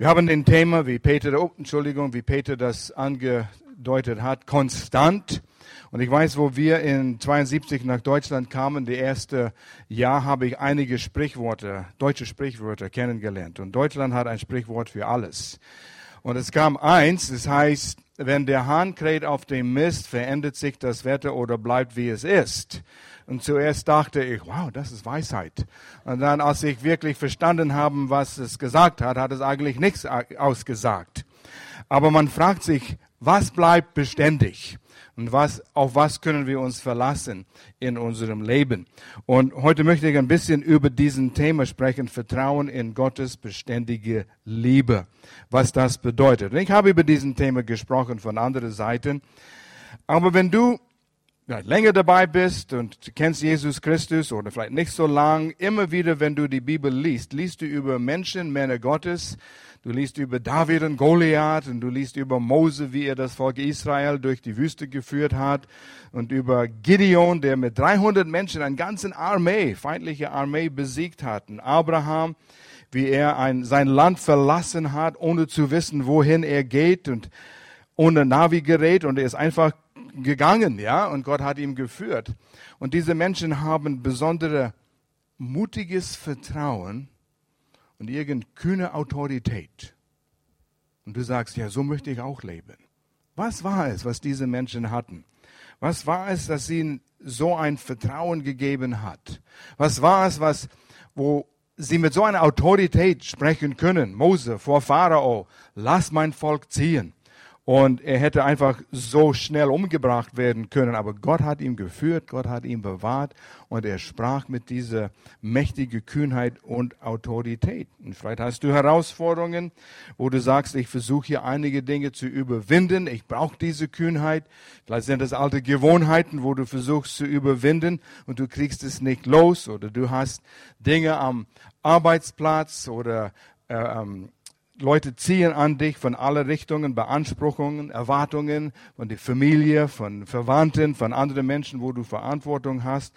Wir haben den Thema, wie Peter, oh, Entschuldigung, wie Peter das angedeutet hat, konstant. Und ich weiß, wo wir in 72 nach Deutschland kamen, die erste Jahr habe ich einige Sprichworte, deutsche Sprichwörter kennengelernt. Und Deutschland hat ein Sprichwort für alles. Und es kam eins, das heißt, wenn der Hahn kräht auf dem Mist, verändert sich das Wetter oder bleibt wie es ist. Und zuerst dachte ich, wow, das ist Weisheit. Und dann, als ich wirklich verstanden habe, was es gesagt hat, hat es eigentlich nichts ausgesagt. Aber man fragt sich, was bleibt beständig? Und was, auf was können wir uns verlassen in unserem Leben? Und heute möchte ich ein bisschen über diesen Thema sprechen, Vertrauen in Gottes beständige Liebe. Was das bedeutet. Und ich habe über diesen Thema gesprochen von anderen Seiten. Aber wenn du länger dabei bist und du kennst Jesus Christus oder vielleicht nicht so lang, immer wieder, wenn du die Bibel liest, liest du über Menschen, Männer Gottes, du liest über David und Goliath und du liest über Mose, wie er das Volk Israel durch die Wüste geführt hat und über Gideon, der mit 300 Menschen eine ganze Armee, feindliche Armee besiegt hat. Und Abraham, wie er ein, sein Land verlassen hat, ohne zu wissen, wohin er geht und ohne Navigerät. Und er ist einfach gegangen, ja, und Gott hat ihm geführt. Und diese Menschen haben besondere mutiges Vertrauen und irgendeine kühne Autorität. Und du sagst, ja, so möchte ich auch leben. Was war es, was diese Menschen hatten? Was war es, dass ihnen so ein Vertrauen gegeben hat? Was war es, was, wo sie mit so einer Autorität sprechen können? Mose vor Pharao, lass mein Volk ziehen. Und er hätte einfach so schnell umgebracht werden können. Aber Gott hat ihn geführt, Gott hat ihn bewahrt und er sprach mit dieser mächtigen Kühnheit und Autorität. Und vielleicht hast du Herausforderungen, wo du sagst, ich versuche hier einige Dinge zu überwinden. Ich brauche diese Kühnheit. Vielleicht sind das alte Gewohnheiten, wo du versuchst zu überwinden und du kriegst es nicht los. Oder du hast Dinge am Arbeitsplatz oder äh, ähm, Leute ziehen an dich von aller Richtungen, Beanspruchungen, Erwartungen, von der Familie, von Verwandten, von anderen Menschen, wo du Verantwortung hast.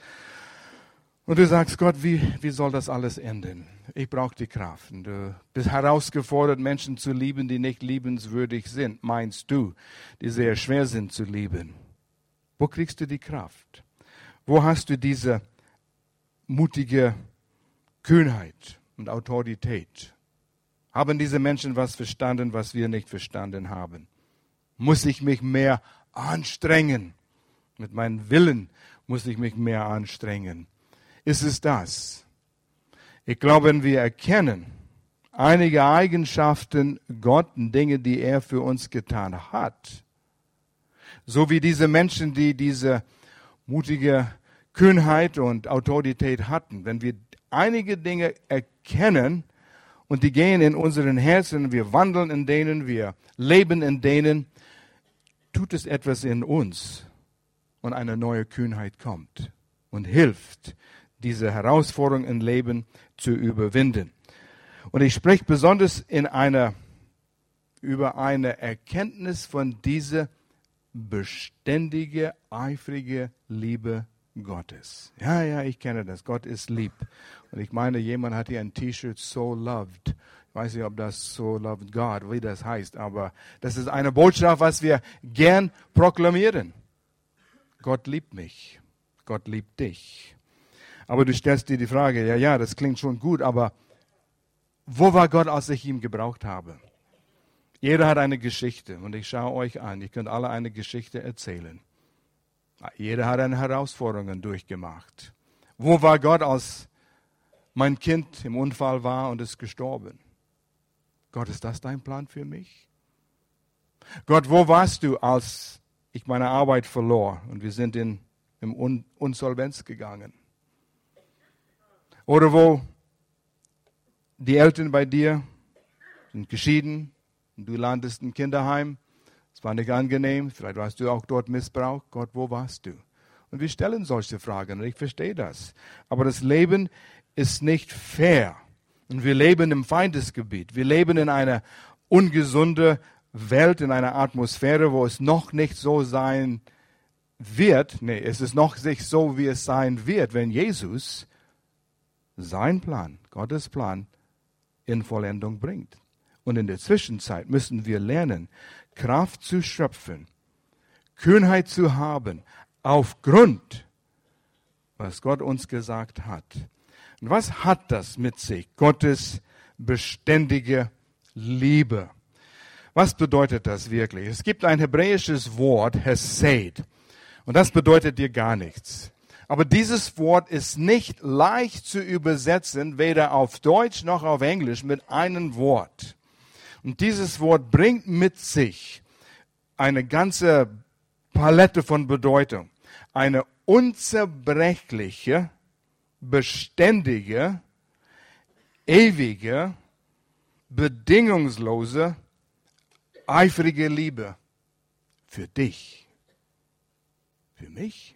Und du sagst, Gott, wie, wie soll das alles enden? Ich brauche die Kraft. Und du bist herausgefordert, Menschen zu lieben, die nicht liebenswürdig sind, meinst du, die sehr schwer sind zu lieben. Wo kriegst du die Kraft? Wo hast du diese mutige Kühnheit und Autorität? Haben diese Menschen was verstanden, was wir nicht verstanden haben? Muss ich mich mehr anstrengen? Mit meinem Willen muss ich mich mehr anstrengen. Ist es das? Ich glaube, wenn wir erkennen, einige Eigenschaften Gott Dinge, die er für uns getan hat, so wie diese Menschen, die diese mutige Kühnheit und Autorität hatten, wenn wir einige Dinge erkennen, und die gehen in unseren Herzen, wir wandeln in denen, wir leben in denen, tut es etwas in uns und eine neue Kühnheit kommt und hilft, diese Herausforderung im Leben zu überwinden. Und ich spreche besonders in einer, über eine Erkenntnis von dieser beständige, eifrige Liebe Gottes. Ja, ja, ich kenne das. Gott ist lieb. Und ich meine, jemand hat hier ein T-Shirt So Loved. Ich weiß nicht, ob das So Loved God, wie das heißt, aber das ist eine Botschaft, was wir gern proklamieren. Gott liebt mich. Gott liebt dich. Aber du stellst dir die Frage, ja, ja, das klingt schon gut, aber wo war Gott, als ich ihn gebraucht habe? Jeder hat eine Geschichte und ich schaue euch an. Ihr könnt alle eine Geschichte erzählen. Jeder hat eine Herausforderung durchgemacht. Wo war Gott, als mein Kind im Unfall war und ist gestorben? Gott, ist das dein Plan für mich? Gott, wo warst du, als ich meine Arbeit verlor und wir sind in im Un Unsolvenz gegangen? Oder wo die Eltern bei dir sind geschieden und du landest im Kinderheim es war nicht angenehm, vielleicht warst du auch dort missbraucht. Gott, wo warst du? Und wir stellen solche Fragen und ich verstehe das. Aber das Leben ist nicht fair. Und wir leben im Feindesgebiet. Wir leben in einer ungesunden Welt, in einer Atmosphäre, wo es noch nicht so sein wird. Nee, es ist noch nicht so, wie es sein wird, wenn Jesus sein Plan, Gottes Plan, in Vollendung bringt. Und in der Zwischenzeit müssen wir lernen, Kraft zu schöpfen, Kühnheit zu haben, aufgrund, was Gott uns gesagt hat. Und was hat das mit sich? Gottes beständige Liebe. Was bedeutet das wirklich? Es gibt ein hebräisches Wort, Hesed. Und das bedeutet dir gar nichts. Aber dieses Wort ist nicht leicht zu übersetzen, weder auf Deutsch noch auf Englisch mit einem Wort. Und dieses Wort bringt mit sich eine ganze Palette von Bedeutung. Eine unzerbrechliche, beständige, ewige, bedingungslose, eifrige Liebe für dich, für mich,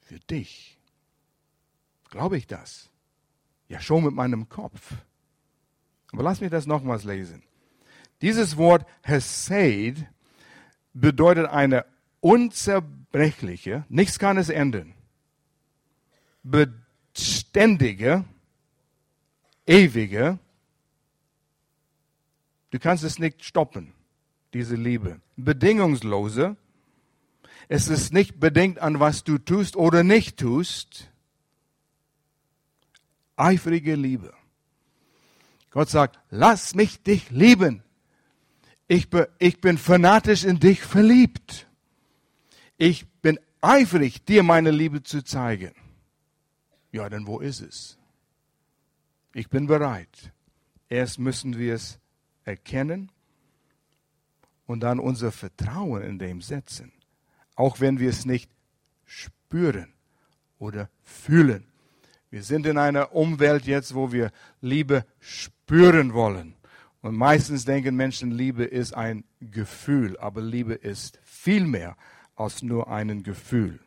für dich. Glaube ich das? Ja, schon mit meinem Kopf. Aber lass mich das nochmals lesen. Dieses Wort Hesed bedeutet eine unzerbrechliche, nichts kann es ändern, beständige, ewige, du kannst es nicht stoppen, diese Liebe, bedingungslose, es ist nicht bedingt an was du tust oder nicht tust, eifrige Liebe. Gott sagt, lass mich dich lieben. Ich, ich bin fanatisch in dich verliebt. Ich bin eifrig, dir meine Liebe zu zeigen. Ja, denn wo ist es? Ich bin bereit. Erst müssen wir es erkennen und dann unser Vertrauen in dem setzen. Auch wenn wir es nicht spüren oder fühlen. Wir sind in einer Umwelt jetzt, wo wir Liebe spüren wollen. Und meistens denken Menschen, Liebe ist ein Gefühl, aber Liebe ist viel mehr als nur ein Gefühl.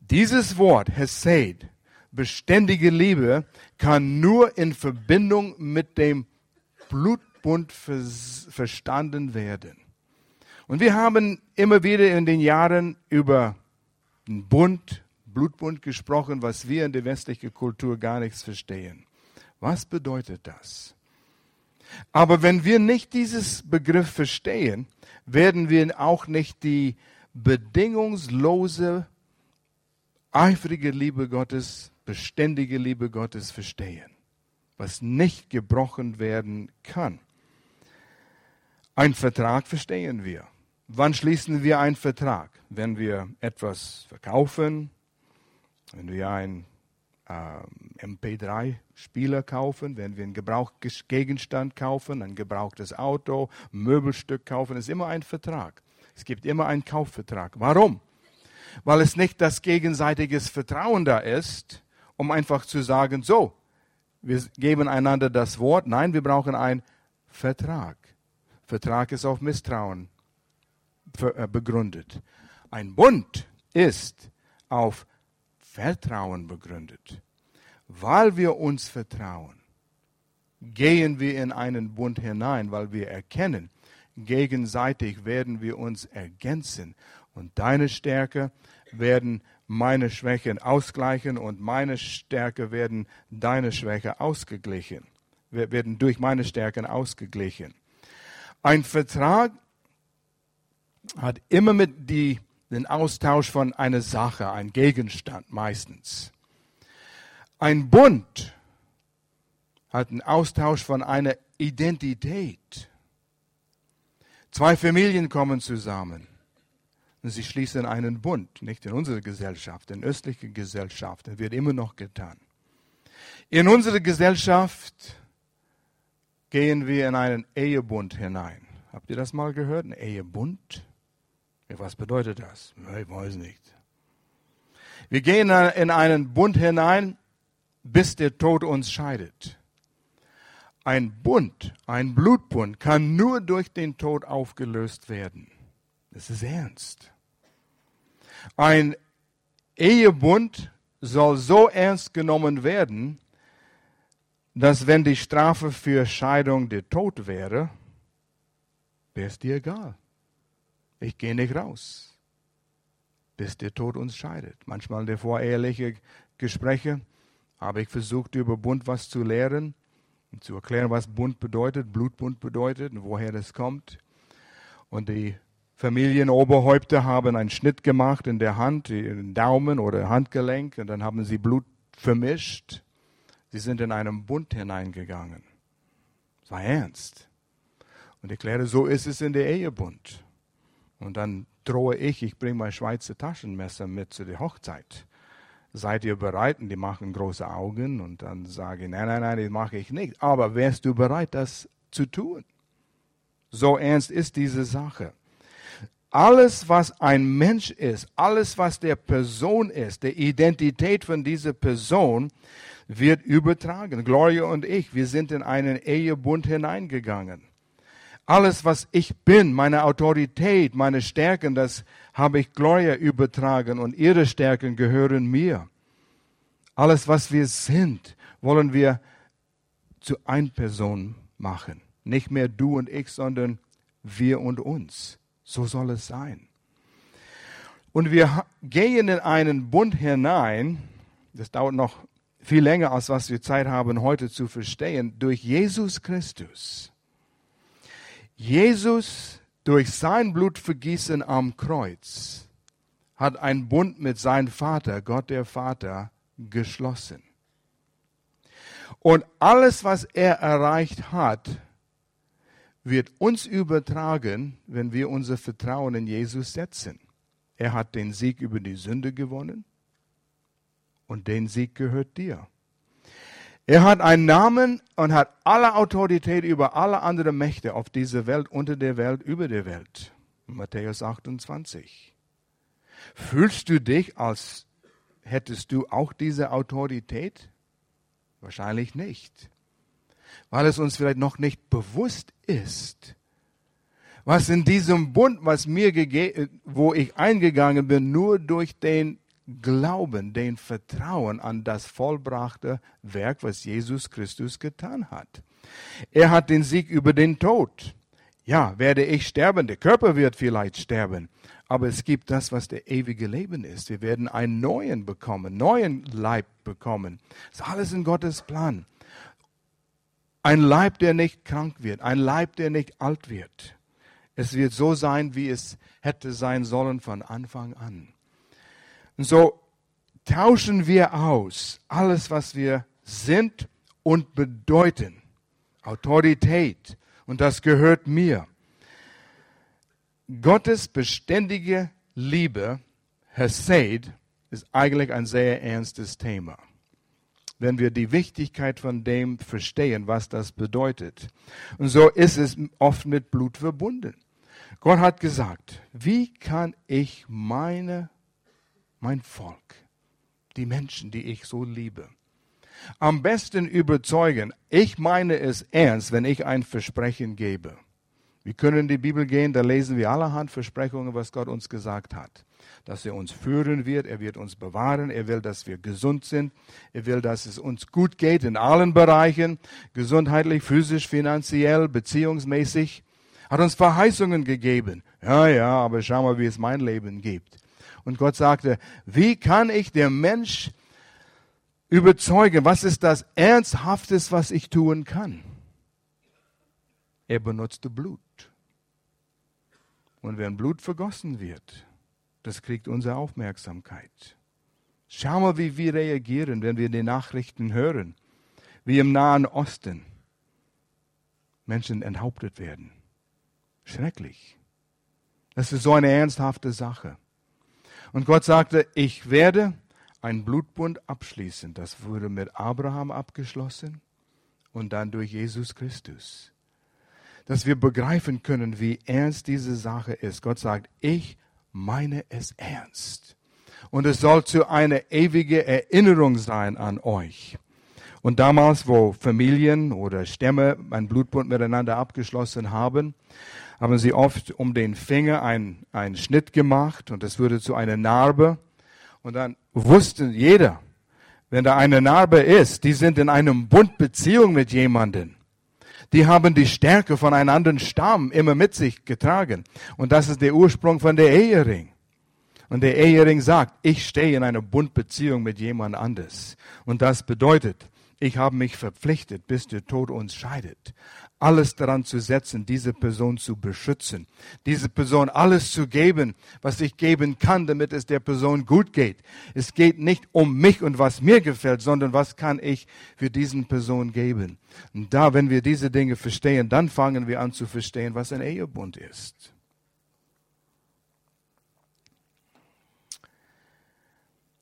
Dieses Wort, Hesed, beständige Liebe, kann nur in Verbindung mit dem Blutbund verstanden werden. Und wir haben immer wieder in den Jahren über den Bund, Blutbund gesprochen, was wir in der westlichen Kultur gar nichts verstehen. Was bedeutet das? Aber wenn wir nicht dieses Begriff verstehen, werden wir auch nicht die bedingungslose, eifrige Liebe Gottes, beständige Liebe Gottes verstehen, was nicht gebrochen werden kann. Ein Vertrag verstehen wir. Wann schließen wir einen Vertrag? Wenn wir etwas verkaufen, wenn wir ein MP3-Spieler kaufen, wenn wir einen Gebrauchsgegenstand kaufen, ein gebrauchtes Auto, Möbelstück kaufen, ist immer ein Vertrag. Es gibt immer einen Kaufvertrag. Warum? Weil es nicht das gegenseitiges Vertrauen da ist, um einfach zu sagen, so, wir geben einander das Wort. Nein, wir brauchen einen Vertrag. Vertrag ist auf Misstrauen äh, begründet. Ein Bund ist auf Vertrauen begründet. Weil wir uns vertrauen, gehen wir in einen Bund hinein, weil wir erkennen, gegenseitig werden wir uns ergänzen und deine Stärke werden meine Schwächen ausgleichen und meine Stärke werden deine Schwäche ausgeglichen, werden durch meine Stärken ausgeglichen. Ein Vertrag hat immer mit die den Austausch von einer Sache, ein Gegenstand meistens. Ein Bund hat einen Austausch von einer Identität. Zwei Familien kommen zusammen. Und sie schließen einen Bund, nicht in unserer Gesellschaft, in östlichen Gesellschaften wird immer noch getan. In unsere Gesellschaft gehen wir in einen Ehebund hinein. Habt ihr das mal gehört? Ein Ehebund? Was bedeutet das? Ich weiß nicht. Wir gehen in einen Bund hinein, bis der Tod uns scheidet. Ein Bund, ein Blutbund kann nur durch den Tod aufgelöst werden. Das ist ernst. Ein Ehebund soll so ernst genommen werden, dass wenn die Strafe für Scheidung der Tod wäre, wäre es dir egal. Ich gehe nicht raus, bis der Tod uns scheidet. Manchmal der vorehelichen Gespräche habe ich versucht, über Bund was zu lehren. um zu erklären, was Bund bedeutet, Blutbund bedeutet und woher das kommt. Und die Familienoberhäupter haben einen Schnitt gemacht in der Hand, den Daumen oder Handgelenk, und dann haben sie Blut vermischt. Sie sind in einen Bund hineingegangen. War ernst. Und ich erkläre, so ist es in der Ehebund. Und dann drohe ich, ich bringe mein Schweizer Taschenmesser mit zu der Hochzeit. Seid ihr bereit? Und die machen große Augen und dann sage ich, nein, nein, nein, das mache ich nicht. Aber wärst du bereit, das zu tun? So ernst ist diese Sache. Alles, was ein Mensch ist, alles, was der Person ist, der Identität von dieser Person, wird übertragen. Gloria und ich, wir sind in einen Ehebund hineingegangen. Alles, was ich bin, meine Autorität, meine Stärken, das habe ich Gloria übertragen und ihre Stärken gehören mir. Alles, was wir sind, wollen wir zu ein Person machen. Nicht mehr du und ich, sondern wir und uns. So soll es sein. Und wir gehen in einen Bund hinein, das dauert noch viel länger, als was wir Zeit haben, heute zu verstehen, durch Jesus Christus. Jesus durch sein Blutvergießen am Kreuz hat einen Bund mit seinem Vater, Gott der Vater, geschlossen. Und alles, was er erreicht hat, wird uns übertragen, wenn wir unser Vertrauen in Jesus setzen. Er hat den Sieg über die Sünde gewonnen und den Sieg gehört dir. Er hat einen Namen und hat alle Autorität über alle anderen Mächte auf dieser Welt, unter der Welt, über der Welt. Matthäus 28. Fühlst du dich, als hättest du auch diese Autorität? Wahrscheinlich nicht weil es uns vielleicht noch nicht bewusst ist, was in diesem Bund, was mir wo ich eingegangen bin, nur durch den Glauben, den Vertrauen an das vollbrachte Werk, was Jesus Christus getan hat. Er hat den Sieg über den Tod. Ja, werde ich sterben, der Körper wird vielleicht sterben, aber es gibt das, was der ewige Leben ist. Wir werden einen neuen bekommen, neuen Leib bekommen. Das ist alles in Gottes Plan. Ein Leib, der nicht krank wird, ein Leib, der nicht alt wird. Es wird so sein, wie es hätte sein sollen von Anfang an. Und so tauschen wir aus alles, was wir sind und bedeuten. Autorität. Und das gehört mir. Gottes beständige Liebe, Hesed, ist eigentlich ein sehr ernstes Thema wenn wir die Wichtigkeit von dem verstehen, was das bedeutet. Und so ist es oft mit Blut verbunden. Gott hat gesagt, wie kann ich meine, mein Volk, die Menschen, die ich so liebe, am besten überzeugen, ich meine es ernst, wenn ich ein Versprechen gebe. Wir können in die Bibel gehen, da lesen wir allerhand Versprechungen, was Gott uns gesagt hat dass er uns führen wird, er wird uns bewahren, er will, dass wir gesund sind, er will, dass es uns gut geht in allen Bereichen, gesundheitlich, physisch, finanziell, beziehungsmäßig, hat uns Verheißungen gegeben. Ja, ja, aber schau mal, wie es mein Leben gibt. Und Gott sagte, wie kann ich der Mensch überzeugen, was ist das Ernsthaftes, was ich tun kann? Er benutzte Blut. Und wenn Blut vergossen wird, das kriegt unsere Aufmerksamkeit. Schau mal, wie wir reagieren, wenn wir die Nachrichten hören, wie im Nahen Osten Menschen enthauptet werden. Schrecklich. Das ist so eine ernsthafte Sache. Und Gott sagte, ich werde einen Blutbund abschließen. Das wurde mit Abraham abgeschlossen und dann durch Jesus Christus. Dass wir begreifen können, wie ernst diese Sache ist. Gott sagt, ich meine es ernst. Und es soll zu einer ewigen Erinnerung sein an euch. Und damals, wo Familien oder Stämme einen Blutbund miteinander abgeschlossen haben, haben sie oft um den Finger einen, einen Schnitt gemacht und es würde zu einer Narbe. Und dann wusste jeder, wenn da eine Narbe ist, die sind in einem Bundbeziehung mit jemandem die haben die Stärke von einem anderen Stamm immer mit sich getragen. Und das ist der Ursprung von der Ehering. Und der Ehering sagt, ich stehe in einer Bundbeziehung mit jemand anders. Und das bedeutet, Ich habe mich verpflichtet, bis der Tod uns scheidet, alles daran zu setzen, diese Person zu beschützen, diese Person alles zu geben, was ich geben kann, damit es der Person gut geht. Es geht nicht um mich und was mir gefällt, sondern was kann ich für diesen Person geben. Und da, wenn wir diese Dinge verstehen, dann fangen wir an zu verstehen, was ein Ehebund ist.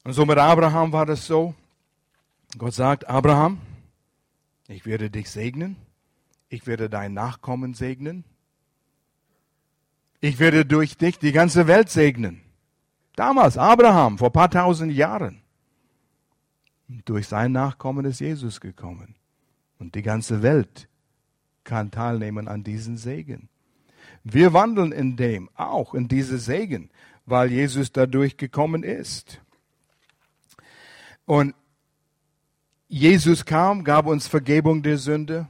Und so mit Abraham war das so. Gott sagt, Abraham, ich werde dich segnen, ich werde dein Nachkommen segnen, ich werde durch dich die ganze Welt segnen. Damals, Abraham, vor paar tausend Jahren. Und durch sein Nachkommen ist Jesus gekommen. Und die ganze Welt kann teilnehmen an diesen Segen. Wir wandeln in dem, auch in diese Segen, weil Jesus dadurch gekommen ist. Und Jesus kam, gab uns Vergebung der Sünde,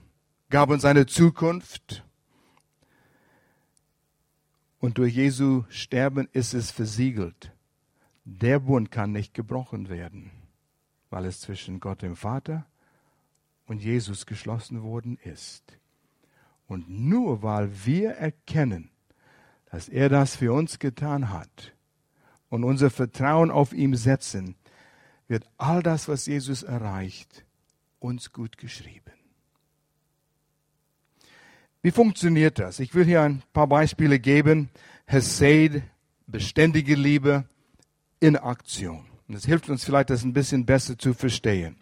gab uns eine Zukunft. Und durch Jesu Sterben ist es versiegelt. Der Bund kann nicht gebrochen werden, weil es zwischen Gott dem Vater und Jesus geschlossen worden ist. Und nur weil wir erkennen, dass er das für uns getan hat und unser Vertrauen auf ihn setzen, wird all das, was Jesus erreicht, uns gut geschrieben. Wie funktioniert das? Ich will hier ein paar Beispiele geben. Hesed, beständige Liebe in Aktion. Und das hilft uns vielleicht, das ein bisschen besser zu verstehen.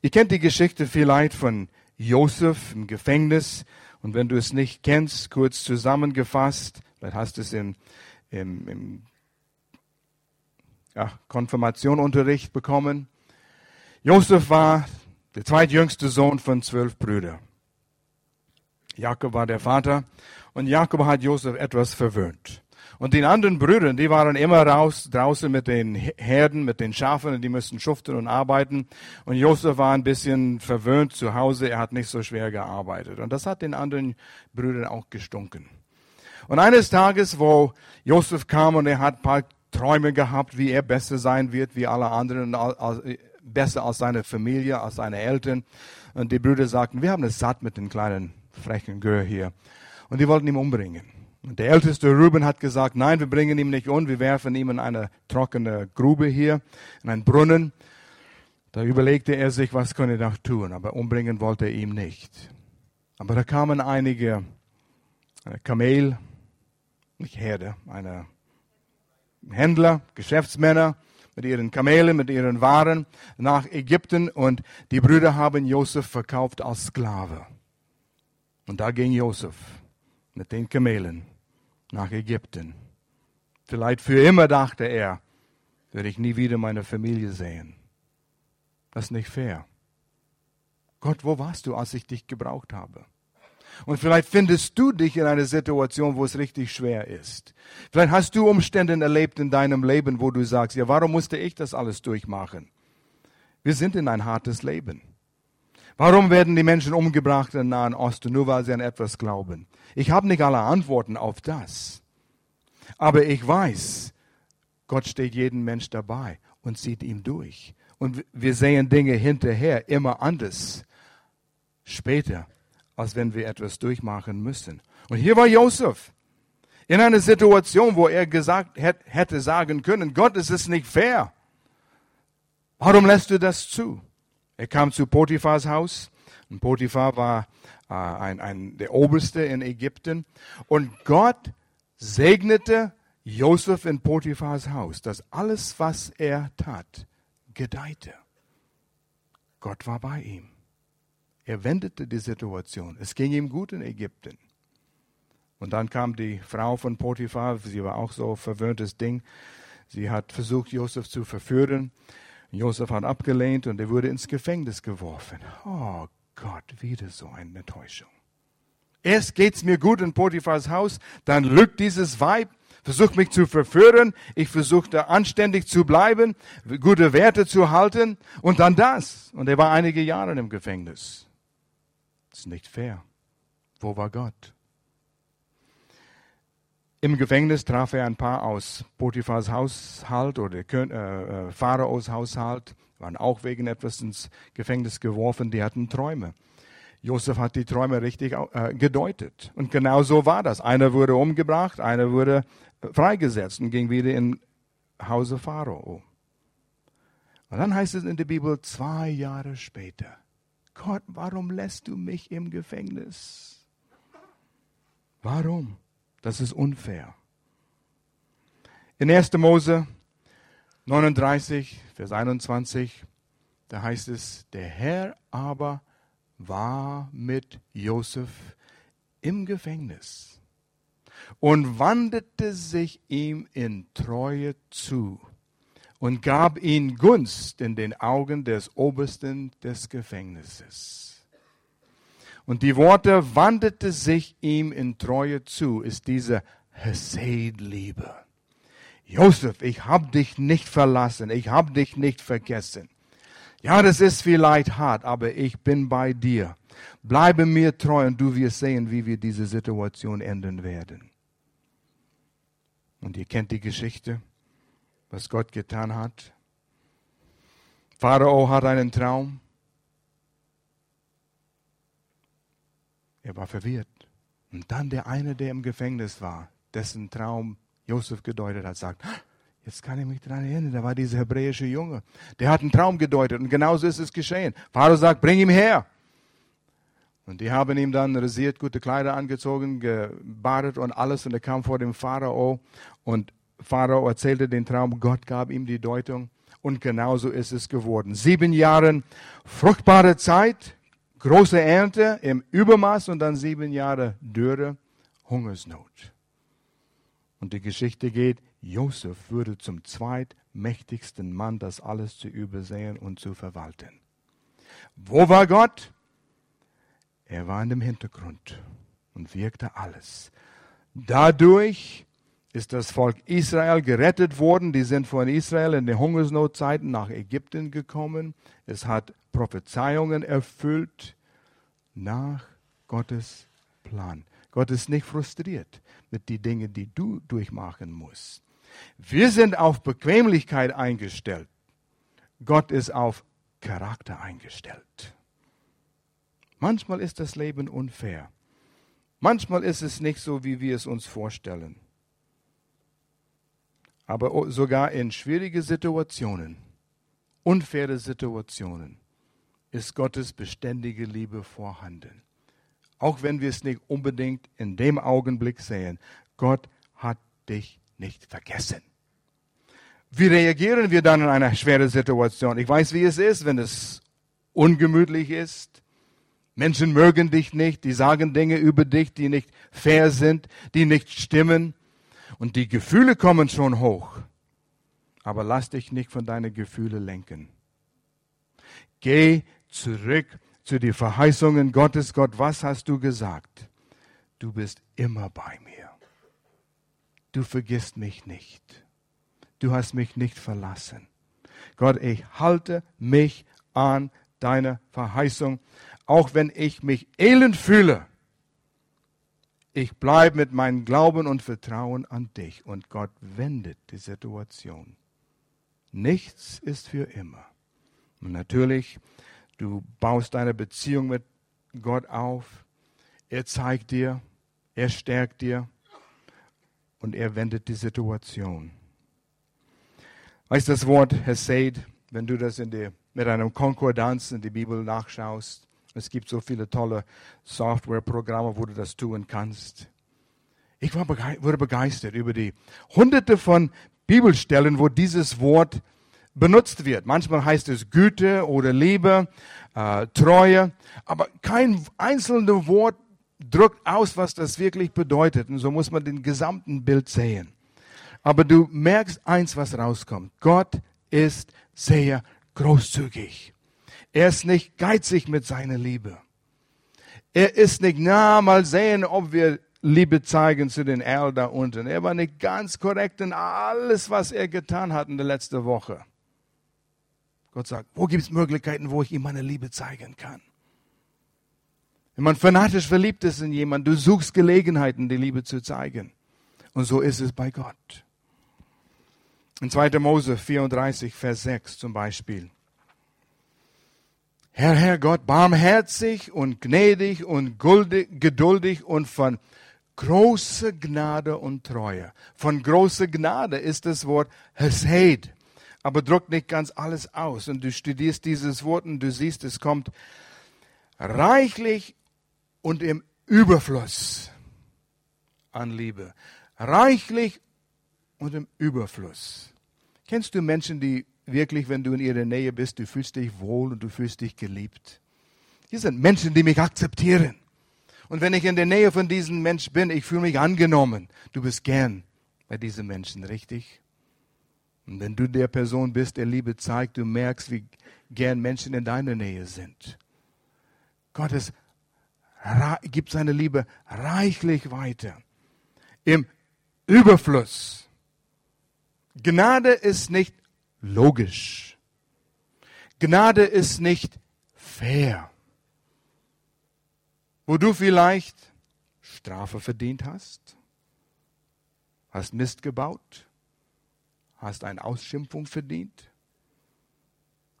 Ihr kennt die Geschichte vielleicht von Josef im Gefängnis. Und wenn du es nicht kennst, kurz zusammengefasst, vielleicht hast du es in, im, im ja, Konfirmationunterricht bekommen. Josef war der zweitjüngste Sohn von zwölf Brüdern. Jakob war der Vater und Jakob hat Josef etwas verwöhnt. Und die anderen Brüder, die waren immer raus, draußen mit den Herden, mit den Schafen, und die mussten schuften und arbeiten. Und Josef war ein bisschen verwöhnt zu Hause, er hat nicht so schwer gearbeitet. Und das hat den anderen Brüdern auch gestunken. Und eines Tages, wo Josef kam und er hat ein paar Träume gehabt, wie er besser sein wird wie alle anderen, besser als seine Familie, als seine Eltern. Und die Brüder sagten, wir haben es satt mit den kleinen frechen Gör hier. Und die wollten ihn umbringen. Und der älteste Ruben hat gesagt, nein, wir bringen ihn nicht um, wir werfen ihn in eine trockene Grube hier, in einen Brunnen. Da überlegte er sich, was könne er noch tun, aber umbringen wollte er ihn nicht. Aber da kamen einige Kamel, nicht Herde, eine Händler, Geschäftsmänner mit ihren Kamelen, mit ihren Waren nach Ägypten und die Brüder haben Josef verkauft als Sklave. Und da ging Josef mit den Kamelen nach Ägypten. Vielleicht für immer dachte er, werde ich nie wieder meine Familie sehen. Das ist nicht fair. Gott, wo warst du, als ich dich gebraucht habe? Und vielleicht findest du dich in einer Situation, wo es richtig schwer ist. Vielleicht hast du Umstände erlebt in deinem Leben, wo du sagst, ja, warum musste ich das alles durchmachen? Wir sind in ein hartes Leben. Warum werden die Menschen umgebracht im Nahen Osten, nur weil sie an etwas glauben? Ich habe nicht alle Antworten auf das. Aber ich weiß, Gott steht jedem Mensch dabei und zieht ihm durch. Und wir sehen Dinge hinterher immer anders. Später als wenn wir etwas durchmachen müssen. Und hier war Josef in einer Situation, wo er gesagt hätte sagen können, Gott, es ist nicht fair. Warum lässt du das zu? Er kam zu Potiphars Haus. Und Potiphar war äh, ein, ein, der Oberste in Ägypten. Und Gott segnete Josef in Potiphars Haus, dass alles, was er tat, gedeihte. Gott war bei ihm. Er wendete die Situation. Es ging ihm gut in Ägypten. Und dann kam die Frau von Potiphar, sie war auch so ein verwöhntes Ding. Sie hat versucht, Josef zu verführen. Josef hat abgelehnt und er wurde ins Gefängnis geworfen. Oh Gott, wieder so eine Enttäuschung. Erst geht's mir gut in Potiphars Haus, dann lügt dieses Weib, versucht mich zu verführen, ich versuchte anständig zu bleiben, gute Werte zu halten und dann das. Und er war einige Jahre im Gefängnis. Das ist nicht fair. Wo war Gott? Im Gefängnis traf er ein paar aus Potiphars Haushalt oder äh, äh, Pharaos Haushalt, waren auch wegen etwas ins Gefängnis geworfen, die hatten Träume. Josef hat die Träume richtig äh, gedeutet. Und genau so war das. Einer wurde umgebracht, einer wurde äh, freigesetzt und ging wieder in Hause Pharao. Und dann heißt es in der Bibel, zwei Jahre später, Gott, warum lässt du mich im Gefängnis? Warum? Das ist unfair. In 1. Mose 39, Vers 21, da heißt es, der Herr aber war mit Josef im Gefängnis und wandte sich ihm in Treue zu und gab ihm Gunst in den Augen des Obersten des Gefängnisses. Und die Worte wandte sich ihm in Treue zu, ist diese Hesed-Liebe. Josef, ich habe dich nicht verlassen, ich habe dich nicht vergessen. Ja, das ist vielleicht hart, aber ich bin bei dir. Bleibe mir treu und du wirst sehen, wie wir diese Situation enden werden. Und ihr kennt die Geschichte, was Gott getan hat. Pharao hat einen Traum. Er war verwirrt. Und dann der eine, der im Gefängnis war, dessen Traum Josef gedeutet hat, sagt, Jetzt kann ich mich daran erinnern, da war dieser hebräische Junge. Der hat einen Traum gedeutet und genauso ist es geschehen. Pharao sagt, bring ihn her. Und die haben ihm dann rasiert, gute Kleider angezogen, gebadet und alles und er kam vor dem Pharao und Pharao erzählte den Traum, Gott gab ihm die Deutung und genauso ist es geworden. Sieben Jahre fruchtbare Zeit, große Ernte im Übermaß und dann sieben Jahre Dürre, Hungersnot. Und die Geschichte geht, Josef würde zum zweitmächtigsten Mann, das alles zu übersehen und zu verwalten. Wo war Gott? Er war in dem Hintergrund und wirkte alles. Dadurch ist das Volk Israel gerettet worden. Die sind von Israel in den Hungersnotzeiten nach Ägypten gekommen. Es hat Prophezeiungen erfüllt nach Gottes Plan. Gott ist nicht frustriert mit den Dingen, die du durchmachen musst. Wir sind auf Bequemlichkeit eingestellt. Gott ist auf Charakter eingestellt. Manchmal ist das Leben unfair. Manchmal ist es nicht so, wie wir es uns vorstellen. Aber sogar in schwierigen Situationen, unfaire Situationen, ist Gottes beständige Liebe vorhanden. Auch wenn wir es nicht unbedingt in dem Augenblick sehen. Gott hat dich nicht vergessen. Wie reagieren wir dann in einer schweren Situation? Ich weiß, wie es ist, wenn es ungemütlich ist. Menschen mögen dich nicht, die sagen Dinge über dich, die nicht fair sind, die nicht stimmen. Und die Gefühle kommen schon hoch. Aber lass dich nicht von deinen Gefühlen lenken. Geh zurück zu den Verheißungen Gottes. Gott, was hast du gesagt? Du bist immer bei mir du vergisst mich nicht. Du hast mich nicht verlassen. Gott, ich halte mich an deine Verheißung, auch wenn ich mich elend fühle. Ich bleibe mit meinem Glauben und Vertrauen an dich und Gott wendet die Situation. Nichts ist für immer. Und natürlich, du baust deine Beziehung mit Gott auf. Er zeigt dir, er stärkt dir, und er wendet die Situation. Weißt du das Wort Hesed, wenn du das in die, mit einem Konkordanz in die Bibel nachschaust? Es gibt so viele tolle Softwareprogramme, wo du das tun kannst. Ich war bege wurde begeistert über die hunderte von Bibelstellen, wo dieses Wort benutzt wird. Manchmal heißt es Güte oder Liebe, äh, Treue, aber kein einzelnes Wort drückt aus, was das wirklich bedeutet. Und so muss man den gesamten Bild sehen. Aber du merkst eins, was rauskommt. Gott ist sehr großzügig. Er ist nicht geizig mit seiner Liebe. Er ist nicht, na, mal sehen, ob wir Liebe zeigen zu den Erl da unten. Er war nicht ganz korrekt in alles, was er getan hat in der letzten Woche. Gott sagt, wo gibt es Möglichkeiten, wo ich ihm meine Liebe zeigen kann? Wenn man fanatisch verliebt ist in jemanden, du suchst Gelegenheiten, die Liebe zu zeigen. Und so ist es bei Gott. In 2. Mose 34, Vers 6 zum Beispiel. Herr, Herr Gott, barmherzig und gnädig und geduldig und von großer Gnade und Treue. Von großer Gnade ist das Wort Hesed, aber drückt nicht ganz alles aus. Und du studierst dieses Wort und du siehst, es kommt reichlich und im Überfluss an Liebe. Reichlich und im Überfluss. Kennst du Menschen, die wirklich, wenn du in ihrer Nähe bist, du fühlst dich wohl und du fühlst dich geliebt? Hier sind Menschen, die mich akzeptieren. Und wenn ich in der Nähe von diesem Mensch bin, ich fühle mich angenommen. Du bist gern bei diesen Menschen, richtig? Und wenn du der Person bist, der Liebe zeigt, du merkst, wie gern Menschen in deiner Nähe sind. Gott gibt seine Liebe reichlich weiter. Im Überfluss. Gnade ist nicht logisch. Gnade ist nicht fair wo du vielleicht Strafe verdient hast, hast Mist gebaut, hast eine Ausschimpfung verdient.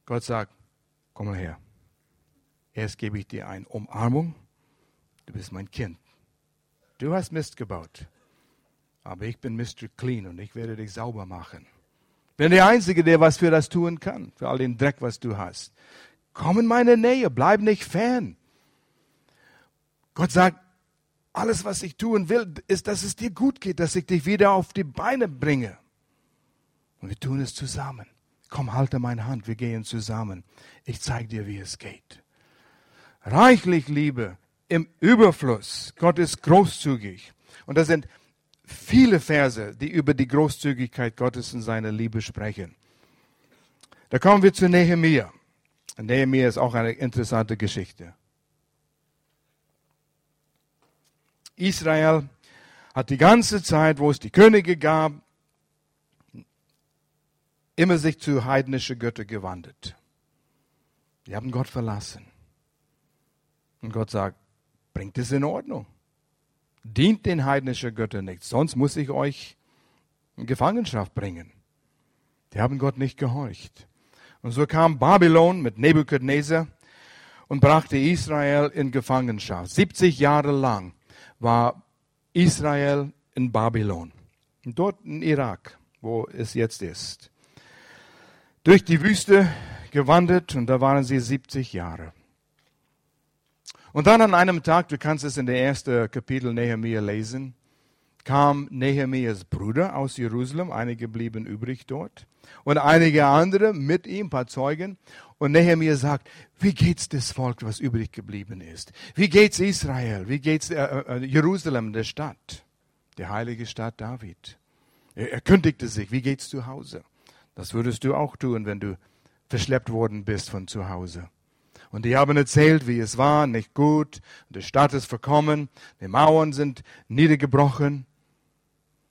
Gott sagt, komm mal her. Erst gebe ich dir eine Umarmung. Du bist mein Kind. Du hast Mist gebaut. Aber ich bin Mr. Clean und ich werde dich sauber machen. Bin der Einzige, der was für das tun kann, für all den Dreck, was du hast. Komm in meine Nähe, bleib nicht fern. Gott sagt, alles, was ich tun will, ist, dass es dir gut geht, dass ich dich wieder auf die Beine bringe. Und wir tun es zusammen. Komm, halte meine Hand, wir gehen zusammen. Ich zeige dir, wie es geht. Reichlich Liebe im Überfluss. Gott ist großzügig. Und das sind viele Verse, die über die Großzügigkeit Gottes und seine Liebe sprechen. Da kommen wir zu Nehemiah. Nehemiah ist auch eine interessante Geschichte. Israel hat die ganze Zeit, wo es die Könige gab, immer sich zu heidnische Götter gewandt. Die haben Gott verlassen. Und Gott sagt, bringt es in Ordnung. Dient den heidnischen Göttern nicht, sonst muss ich euch in Gefangenschaft bringen. Die haben Gott nicht gehorcht. Und so kam Babylon mit Nebukadnezar und brachte Israel in Gefangenschaft. 70 Jahre lang war Israel in Babylon, dort in Irak, wo es jetzt ist. Durch die Wüste gewandert und da waren sie 70 Jahre. Und dann an einem Tag, du kannst es in der ersten Kapitel Nehemiah lesen, kam Nehemias Bruder aus Jerusalem, einige blieben übrig dort und einige andere mit ihm, ein paar Zeugen. Und Nehemiah sagt, wie geht's das Volk, was übrig geblieben ist? Wie geht's Israel? Wie geht's äh, äh, Jerusalem, der Stadt, der heilige Stadt David? Er, er kündigte sich, wie geht's zu Hause? Das würdest du auch tun, wenn du verschleppt worden bist von zu Hause. Und die haben erzählt, wie es war, nicht gut, die Stadt ist verkommen, die Mauern sind niedergebrochen.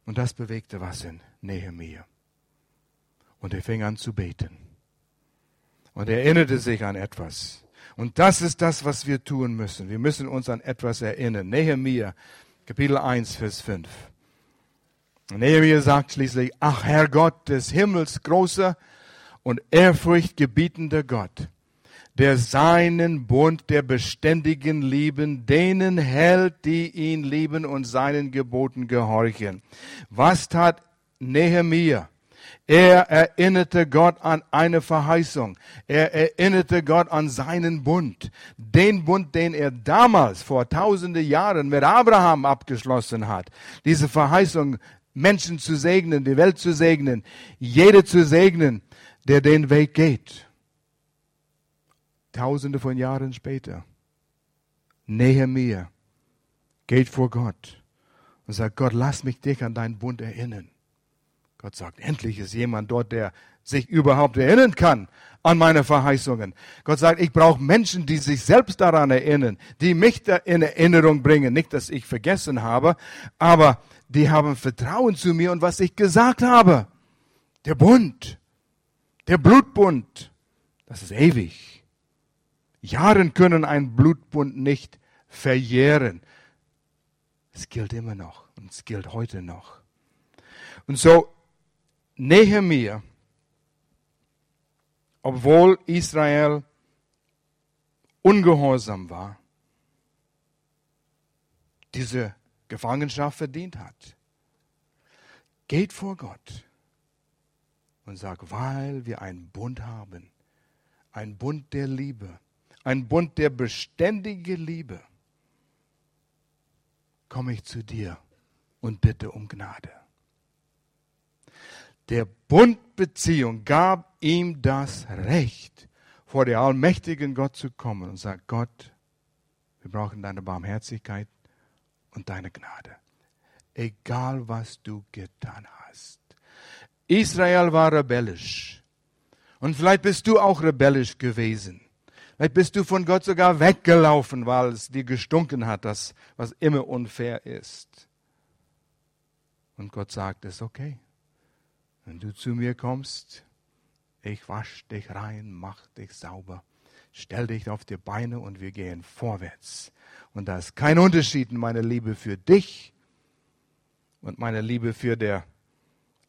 Und das bewegte was in Nehemiah. Und er fing an zu beten. Und er erinnerte sich an etwas. Und das ist das, was wir tun müssen. Wir müssen uns an etwas erinnern. Nehemiah, Kapitel 1, Vers 5. Nehemiah sagt schließlich, ach Herr Gott des Himmels, großer und ehrfurchtgebietender Gott, der seinen Bund der beständigen lieben, denen hält, die ihn lieben und seinen Geboten gehorchen. Was tat Nehemiah? Er erinnerte Gott an eine Verheißung. Er erinnerte Gott an seinen Bund. Den Bund, den er damals vor tausende Jahren mit Abraham abgeschlossen hat. Diese Verheißung, Menschen zu segnen, die Welt zu segnen, jede zu segnen, der den Weg geht. Tausende von Jahren später. Nehemiah geht vor Gott und sagt, Gott, lass mich dich an deinen Bund erinnern. Gott sagt, endlich ist jemand dort, der sich überhaupt erinnern kann an meine Verheißungen. Gott sagt, ich brauche Menschen, die sich selbst daran erinnern, die mich da in Erinnerung bringen. Nicht, dass ich vergessen habe, aber die haben Vertrauen zu mir und was ich gesagt habe. Der Bund, der Blutbund, das ist ewig. Jahren können ein Blutbund nicht verjähren. Es gilt immer noch und es gilt heute noch. Und so, Nehemiah, obwohl Israel ungehorsam war, diese Gefangenschaft verdient hat, geht vor Gott und sagt, weil wir einen Bund haben, ein Bund der Liebe, ein Bund der beständigen Liebe, komme ich zu dir und bitte um Gnade. Der Bundbeziehung gab ihm das Recht, vor der allmächtigen Gott zu kommen und sagt, Gott, wir brauchen deine Barmherzigkeit und deine Gnade. Egal was du getan hast. Israel war rebellisch. Und vielleicht bist du auch rebellisch gewesen. Vielleicht bist du von Gott sogar weggelaufen, weil es dir gestunken hat, das, was immer unfair ist. Und Gott sagt, es ist okay. Wenn du zu mir kommst, ich wasch dich rein, mach dich sauber, stell dich auf die Beine und wir gehen vorwärts. Und da ist kein Unterschied in meiner Liebe für dich und meiner Liebe für der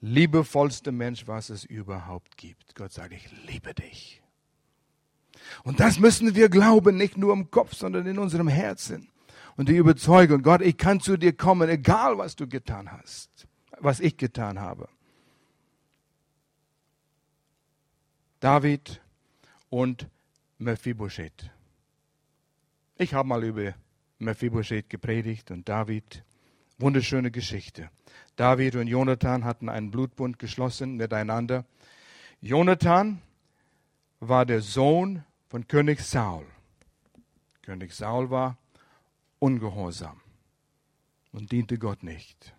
liebevollste Mensch, was es überhaupt gibt. Gott sagt, ich liebe dich. Und das müssen wir glauben, nicht nur im Kopf, sondern in unserem Herzen. Und die Überzeugung, Gott, ich kann zu dir kommen, egal was du getan hast, was ich getan habe. David und Mephibosheth. Ich habe mal über Mephibosheth gepredigt und David. Wunderschöne Geschichte. David und Jonathan hatten einen Blutbund geschlossen miteinander. Jonathan war der Sohn von König Saul. König Saul war ungehorsam und diente Gott nicht.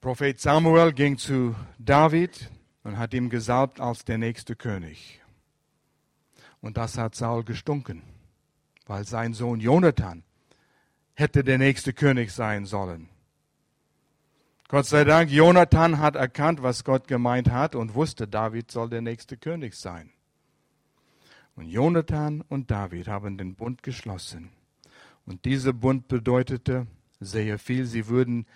Prophet Samuel ging zu David und hat ihm gesalbt als der nächste König. Und das hat Saul gestunken, weil sein Sohn Jonathan hätte der nächste König sein sollen. Gott sei Dank, Jonathan hat erkannt, was Gott gemeint hat und wusste, David soll der nächste König sein. Und Jonathan und David haben den Bund geschlossen. Und dieser Bund bedeutete sehr viel. Sie würden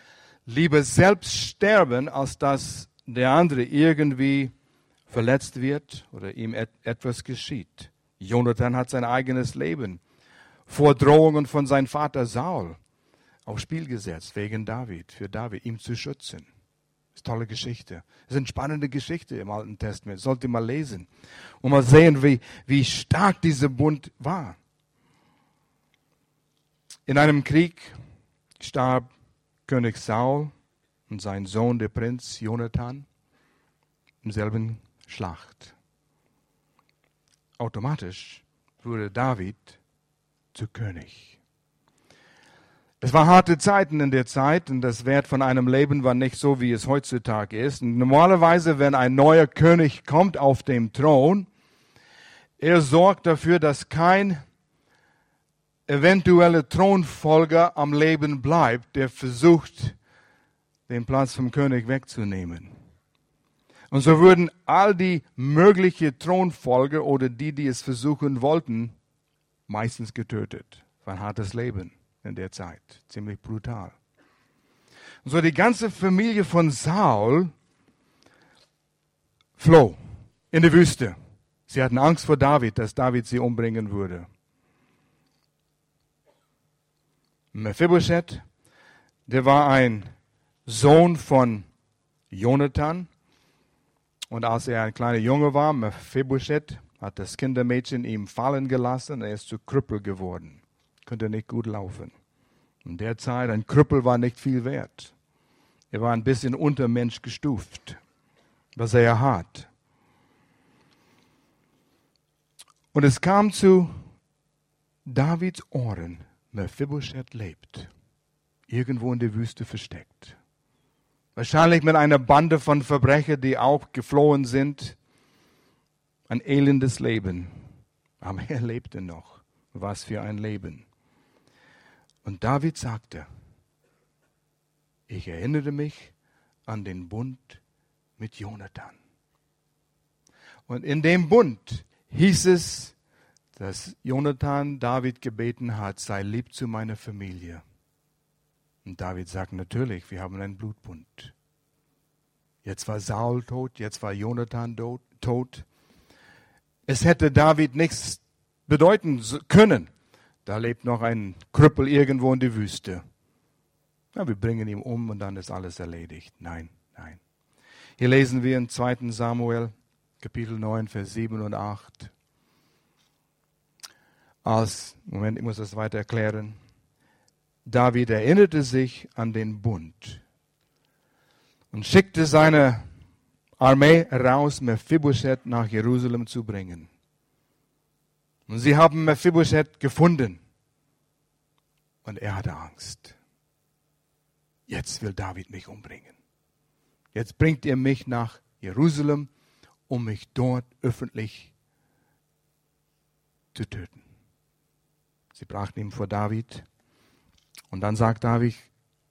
lieber selbst sterben, als dass der andere irgendwie verletzt wird oder ihm et etwas geschieht. Jonathan hat sein eigenes Leben vor Drohungen von seinem Vater Saul aufs Spiel gesetzt, wegen David, für David, ihm zu schützen. Ist tolle Geschichte. Ist eine spannende Geschichte im Alten Testament. Sollte mal lesen und mal sehen, wie, wie stark dieser Bund war. In einem Krieg starb König Saul und sein Sohn, der Prinz Jonathan, im selben Schlacht. Automatisch wurde David zu König. Es war harte Zeiten in der Zeit und das Wert von einem Leben war nicht so, wie es heutzutage ist. Und normalerweise, wenn ein neuer König kommt auf dem Thron, er sorgt dafür, dass kein eventueller Thronfolger am Leben bleibt, der versucht, den Platz vom König wegzunehmen. Und so würden all die möglichen Thronfolger oder die, die es versuchen wollten, meistens getötet. War ein hartes Leben in der Zeit. Ziemlich brutal. Und so die ganze Familie von Saul floh in die Wüste. Sie hatten Angst vor David, dass David sie umbringen würde. Mephibosheth, der war ein Sohn von Jonathan. Und als er ein kleiner Junge war, Mephibosheth, hat das Kindermädchen ihm fallen gelassen. Er ist zu Krüppel geworden. Konnte nicht gut laufen. In der Zeit, ein Krüppel war nicht viel wert. Er war ein bisschen unter Mensch gestuft. War sehr hart. Und es kam zu Davids Ohren, Mephibosheth lebt. Irgendwo in der Wüste versteckt. Wahrscheinlich mit einer Bande von Verbrechern, die auch geflohen sind. Ein elendes Leben. Aber er lebte noch. Was für ein Leben. Und David sagte, ich erinnere mich an den Bund mit Jonathan. Und in dem Bund hieß es, dass Jonathan David gebeten hat, sei lieb zu meiner Familie Und David sagt, natürlich, wir haben einen Blutbund. Jetzt war Saul tot, jetzt war Jonathan tot. Es hätte David nichts bedeuten können. Da lebt noch ein Krüppel irgendwo in der Wüste. Ja, wir bringen ihn um und dann ist alles erledigt. Nein, nein. Hier lesen wir in 2. Samuel, Kapitel 9, Vers 7 und 8. Als, Moment, ich muss das weiter erklären. David erinnerte sich an den Bund und schickte seine Armee raus, Mephibosheth nach Jerusalem zu bringen. Und sie haben Mephibosheth gefunden. Und er hatte Angst. Jetzt will David mich umbringen. Jetzt bringt ihr mich nach Jerusalem, um mich dort öffentlich zu töten. Sie brachten ihn vor David. Und dann sagt David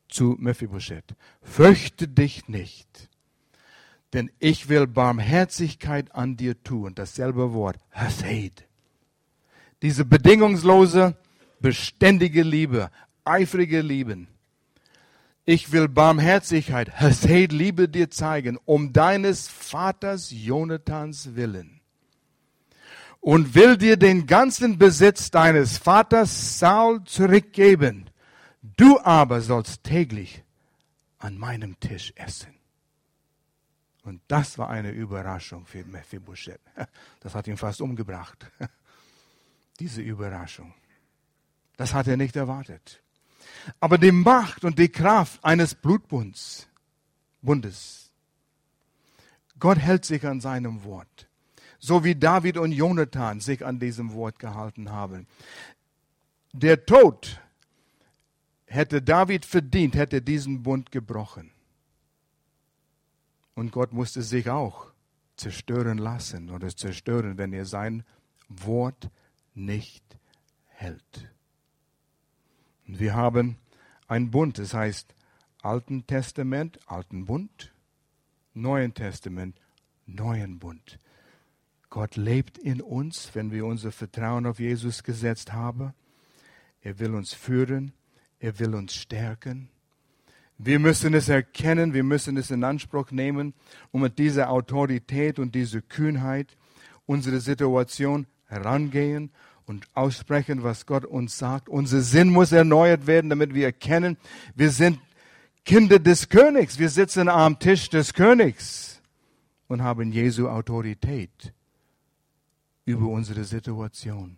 zu Mephibosheth, fürchte dich nicht, denn ich will Barmherzigkeit an dir tun. Dasselbe Wort, Hesed. Diese bedingungslose, beständige Liebe, eifrige Lieben. Ich will Barmherzigkeit, Hesed, Liebe dir zeigen, um deines Vaters Jonathans willen. Und will dir den ganzen Besitz deines Vaters Saul zurückgeben Du aber sollst täglich an meinem Tisch essen. Und das war eine Überraschung für Mephibosheth. Das hat ihn fast umgebracht. Diese Überraschung. Das hat er nicht erwartet. Aber die Macht und die Kraft eines Blutbunds, Bundes. Gott hält sich an seinem Wort. So wie David und Jonathan sich an diesem Wort gehalten haben. Der Tod hätte David verdient, hätte diesen Bund gebrochen. Und Gott musste sich auch zerstören lassen oder zerstören, wenn er sein Wort nicht hält. Und wir haben ein Bund, das heißt Alten Testament, Alten Bund, Neuen Testament, Neuen Bund. Gott lebt in uns, wenn wir unser Vertrauen auf Jesus gesetzt haben. Er will uns führen, er will uns stärken. Wir müssen es erkennen, wir müssen es in Anspruch nehmen und mit dieser Autorität und dieser Kühnheit unsere Situation herangehen und aussprechen, was Gott uns sagt. Unser Sinn muss erneuert werden, damit wir erkennen, wir sind Kinder des Königs. Wir sitzen am Tisch des Königs und haben Jesu Autorität über unsere Situation.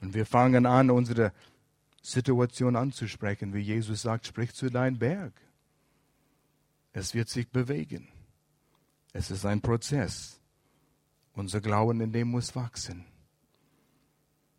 Und wir fangen an, unsere Situation anzusprechen, wie Jesus sagt, sprich zu deinem Berg. Es wird sich bewegen. Es ist ein Prozess. Unser Glauben in dem muss wachsen.